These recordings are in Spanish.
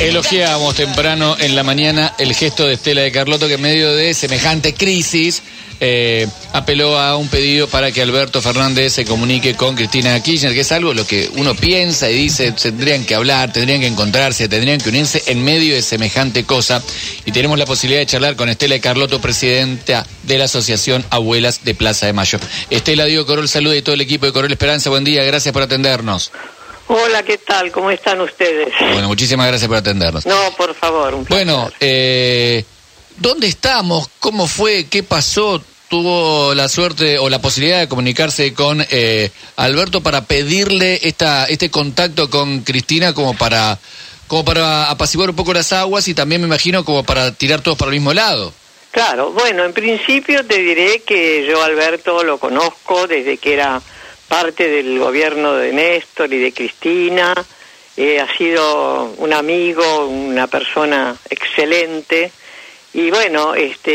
Elogiábamos temprano en la mañana el gesto de Estela de Carlotto que en medio de semejante crisis eh, apeló a un pedido para que Alberto Fernández se comunique con Cristina Kirchner, que es algo lo que uno piensa y dice, tendrían que hablar, tendrían que encontrarse, tendrían que unirse en medio de semejante cosa. Y tenemos la posibilidad de charlar con Estela de Carlotto, presidenta de la Asociación Abuelas de Plaza de Mayo. Estela, Diego Corol, saluda y todo el equipo de Corol Esperanza, buen día, gracias por atendernos. Hola, ¿qué tal? ¿Cómo están ustedes? Bueno, muchísimas gracias por atendernos. No, por favor, un placer. Bueno, eh, ¿dónde estamos? ¿Cómo fue? ¿Qué pasó? ¿Tuvo la suerte o la posibilidad de comunicarse con eh, Alberto para pedirle esta, este contacto con Cristina como para, como para apaciguar un poco las aguas y también me imagino como para tirar todos para el mismo lado? Claro, bueno, en principio te diré que yo Alberto lo conozco desde que era parte del gobierno de Néstor y de Cristina. Eh, ha sido un amigo, una persona excelente. Y bueno, este,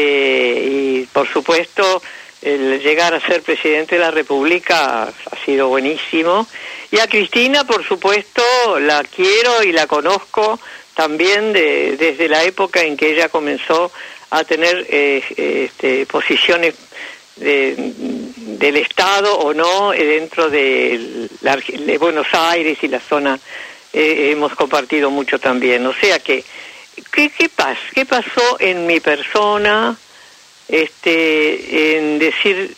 y por supuesto, el llegar a ser presidente de la República ha sido buenísimo. Y a Cristina, por supuesto, la quiero y la conozco también de, desde la época en que ella comenzó a tener eh, este, posiciones de, del Estado o no eh, dentro de, de, Buenos Aires y la zona eh, hemos compartido mucho también. O sea que, ¿qué, qué, ¿qué pasó en mi persona? Este, en decir,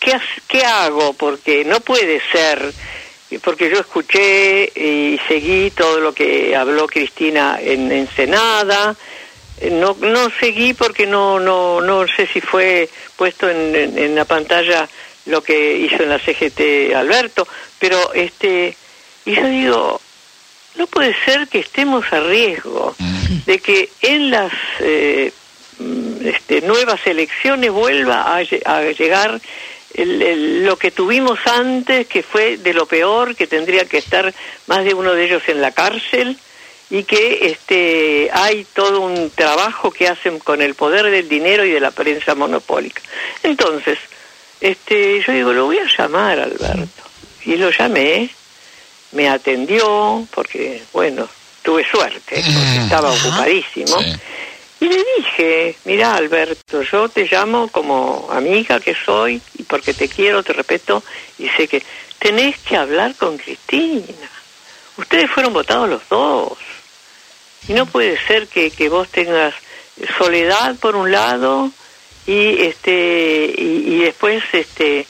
¿qué, ¿qué hago? Porque no puede ser, porque yo escuché y seguí todo lo que habló Cristina en Ensenada, no no seguí porque no no no sé si fue puesto en, en, en, la pantalla lo que hizo en la CGT Alberto pero este y yo digo no puede ser que estemos a riesgo de que en las eh, este, nuevas elecciones vuelva a, a llegar el, el, lo que tuvimos antes que fue de lo peor que tendría que estar más de uno de ellos en la cárcel y que este hay todo un trabajo que hacen con el poder del dinero y de la prensa monopólica. Entonces, este yo digo, lo voy a llamar Alberto. Y lo llamé, me atendió, porque, bueno, tuve suerte, porque estaba ocupadísimo. Y le dije, mira Alberto, yo te llamo como amiga que soy, y porque te quiero, te respeto, y sé que tenés que hablar con Cristina. Ustedes fueron votados los dos. Y no puede ser que, que vos tengas soledad por un lado y este y, y después este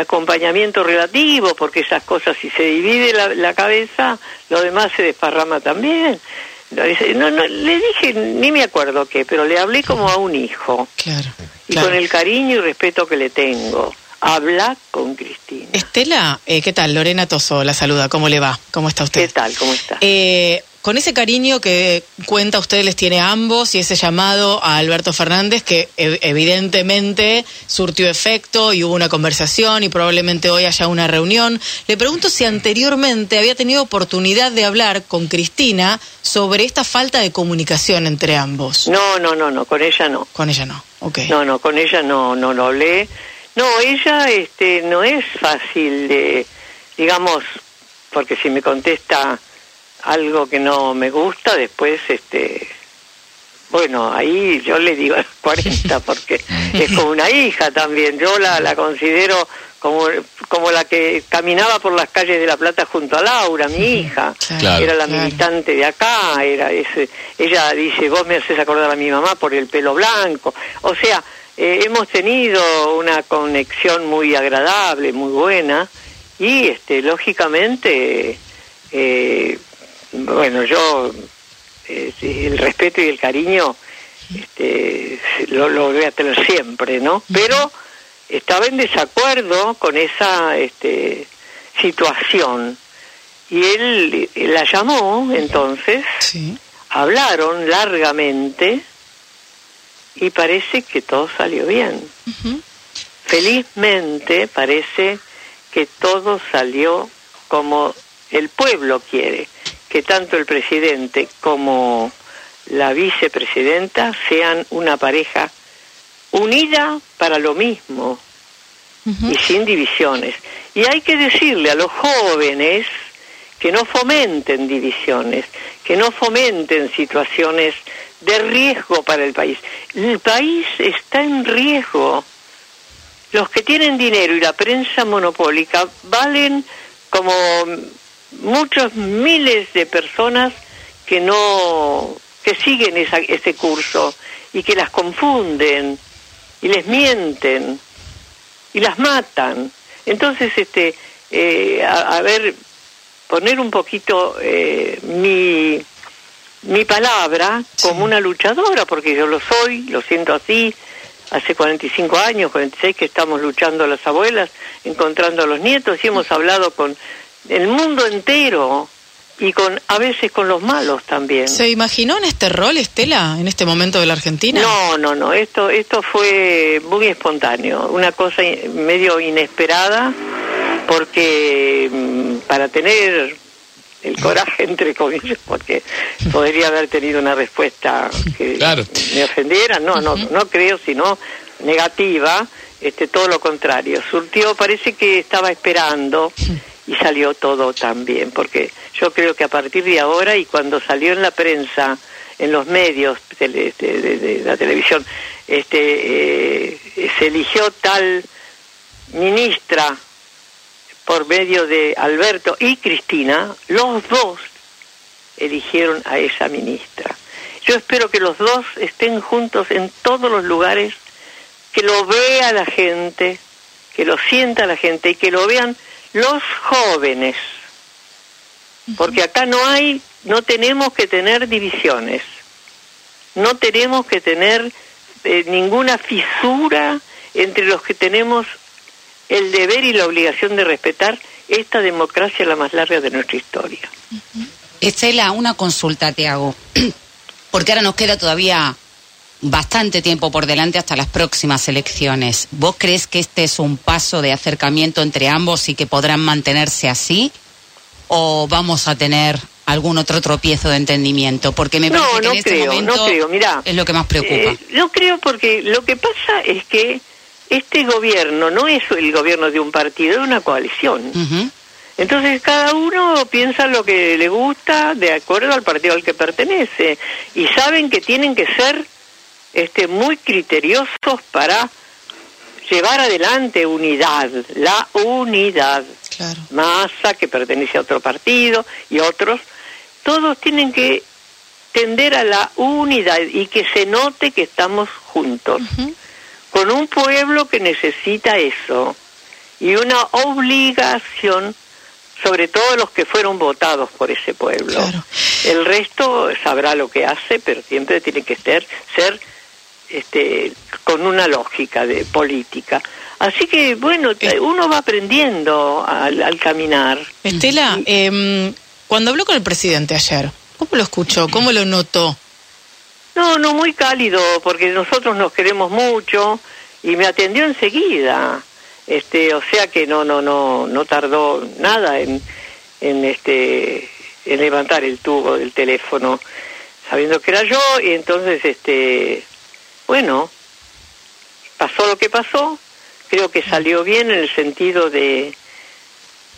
acompañamiento relativo, porque esas cosas si se divide la, la cabeza, lo demás se desparrama también. No, no, le dije, ni me acuerdo qué, pero le hablé como a un hijo. Claro, y claro. con el cariño y respeto que le tengo. Habla con Cristina. Estela, eh, ¿qué tal? Lorena Toso la saluda. ¿Cómo le va? ¿Cómo está usted? ¿Qué tal? ¿Cómo está? Eh, con ese cariño que cuenta usted les tiene a ambos y ese llamado a Alberto Fernández que evidentemente surtió efecto y hubo una conversación y probablemente hoy haya una reunión. Le pregunto si anteriormente había tenido oportunidad de hablar con Cristina sobre esta falta de comunicación entre ambos. No, no, no, no, con ella no. Con ella no, ok. No, no, con ella no, no lo hablé. No, ella este, no es fácil de, digamos, porque si me contesta algo que no me gusta, después, este, bueno, ahí yo le digo a los 40 porque es como una hija también. Yo la, la considero como, como la que caminaba por las calles de La Plata junto a Laura, mi hija. Claro. Era la Claro. militante de acá, era ese, ella dice, vos me haces acordar a mi mamá por el pelo blanco. O sea, eh, hemos tenido una conexión muy agradable, muy buena, y este, lógicamente, eh, bueno, yo eh, el respeto y el cariño este, lo, lo voy a tener siempre, ¿no? Pero estaba en desacuerdo con esa este, situación. Y él la llamó, entonces, Sí. hablaron largamente y parece que todo salió bien. Felizmente parece que todo salió como el pueblo quiere, que tanto el presidente como la vicepresidenta sean una pareja unida para lo mismo y sin divisiones. Y hay que decirle a los jóvenes que no fomenten divisiones, que no fomenten situaciones de riesgo para el país. El país está en riesgo. Los que tienen dinero y la prensa monopólica valen como muchos miles de personas que no que siguen esa, ese curso y que las confunden y les mienten y las matan. Entonces, este, eh, a, ver, poner un poquito eh, mi, mi palabra como una luchadora, porque yo lo soy, lo siento así, hace 45 años, 46 que estamos luchando las abuelas, encontrando a los nietos y hemos hablado con el mundo entero y con a veces con los malos también. ¿Se imaginó en este rol Estela en este momento de la Argentina? No, no, no, esto esto fue muy espontáneo, una cosa medio inesperada porque mm, para tener el coraje entre comillas porque podría haber tenido una respuesta que me ofendiera, no, no, no creo, sino negativa, este todo lo contrario. Surtió, parece que estaba esperando y salió todo tan bien, porque yo creo que a partir de ahora y cuando salió en la prensa, en los medios de, la televisión, este, eh, se eligió tal ministra por medio de Alberto y Cristina, los dos eligieron a esa ministra. Yo espero que los dos estén juntos en todos los lugares, que lo vea la gente, que lo sienta la gente y que lo vean los jóvenes, porque acá no hay, no tenemos que tener divisiones, no tenemos que tener eh, ninguna fisura entre los que tenemos el deber y la obligación de respetar esta democracia la más larga de nuestra historia. Estela, una consulta te hago, porque ahora nos queda todavía bastante tiempo por delante hasta las próximas elecciones. ¿Vos crees que este es un paso de acercamiento entre ambos y que podrán mantenerse así? ¿O vamos a tener algún otro tropiezo de entendimiento? Porque me parece que en este momento no creo. es lo que más preocupa. Eh, no creo porque lo que pasa es que este gobierno no es el gobierno de un partido, es una coalición. Entonces cada uno piensa lo que le gusta de acuerdo al partido al que pertenece y saben que tienen que ser este, muy criteriosos para llevar adelante unidad, la unidad. Claro. Massa, que pertenece a otro partido, y otros, todos tienen que tender a la unidad y que se note que estamos juntos, con un pueblo que necesita eso, y una obligación sobre todo los que fueron votados por ese pueblo. El resto sabrá lo que hace, pero siempre tiene que ser, ser este, con una lógica de política. Así que, bueno, uno va aprendiendo al, caminar. Estela, em, cuando habló con el presidente ayer, ¿cómo lo escuchó? ¿Cómo lo notó? No, no, muy cálido, porque nosotros nos queremos mucho y me atendió enseguida. Este, o sea que no, no, no, no tardó nada en, en este, en levantar el tubo del teléfono, sabiendo que era yo y entonces, este, bueno, pasó lo que pasó, creo que salió bien en el sentido de,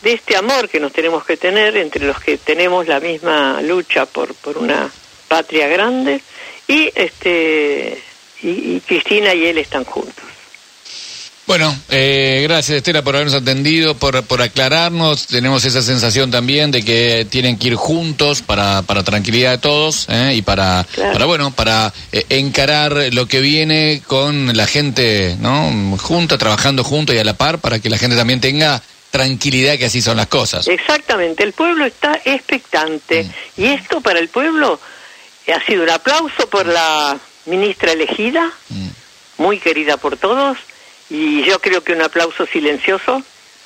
de este amor que nos tenemos que tener entre los que tenemos la misma lucha por, por una patria grande y este y Cristina y él están juntos. Bueno, eh, gracias Estela por habernos atendido, por, por aclararnos. Tenemos esa sensación también de que tienen que ir juntos para, para tranquilidad de todos ¿eh? y para, para, bueno, para eh, encarar lo que viene con la gente, ¿no? Junta, trabajando juntos y a la par para que la gente también tenga tranquilidad que así son las cosas. Exactamente, el pueblo está expectante mm. y esto para el pueblo ha sido un aplauso por la ministra elegida, mm. muy querida por todos y yo creo que un aplauso silencioso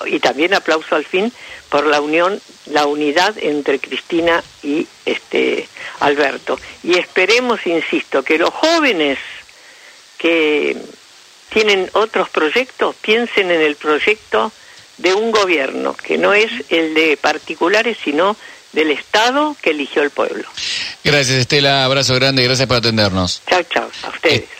y también aplauso al fin por la unión, la unidad entre Cristina y este Alberto. Y esperemos, insisto, que los jóvenes que tienen otros proyectos piensen en el proyecto de un gobierno, que no es el de particulares, sino del Estado que eligió el pueblo. Gracias, Estela. Abrazo grande gracias por atendernos. Chao, chao. A ustedes.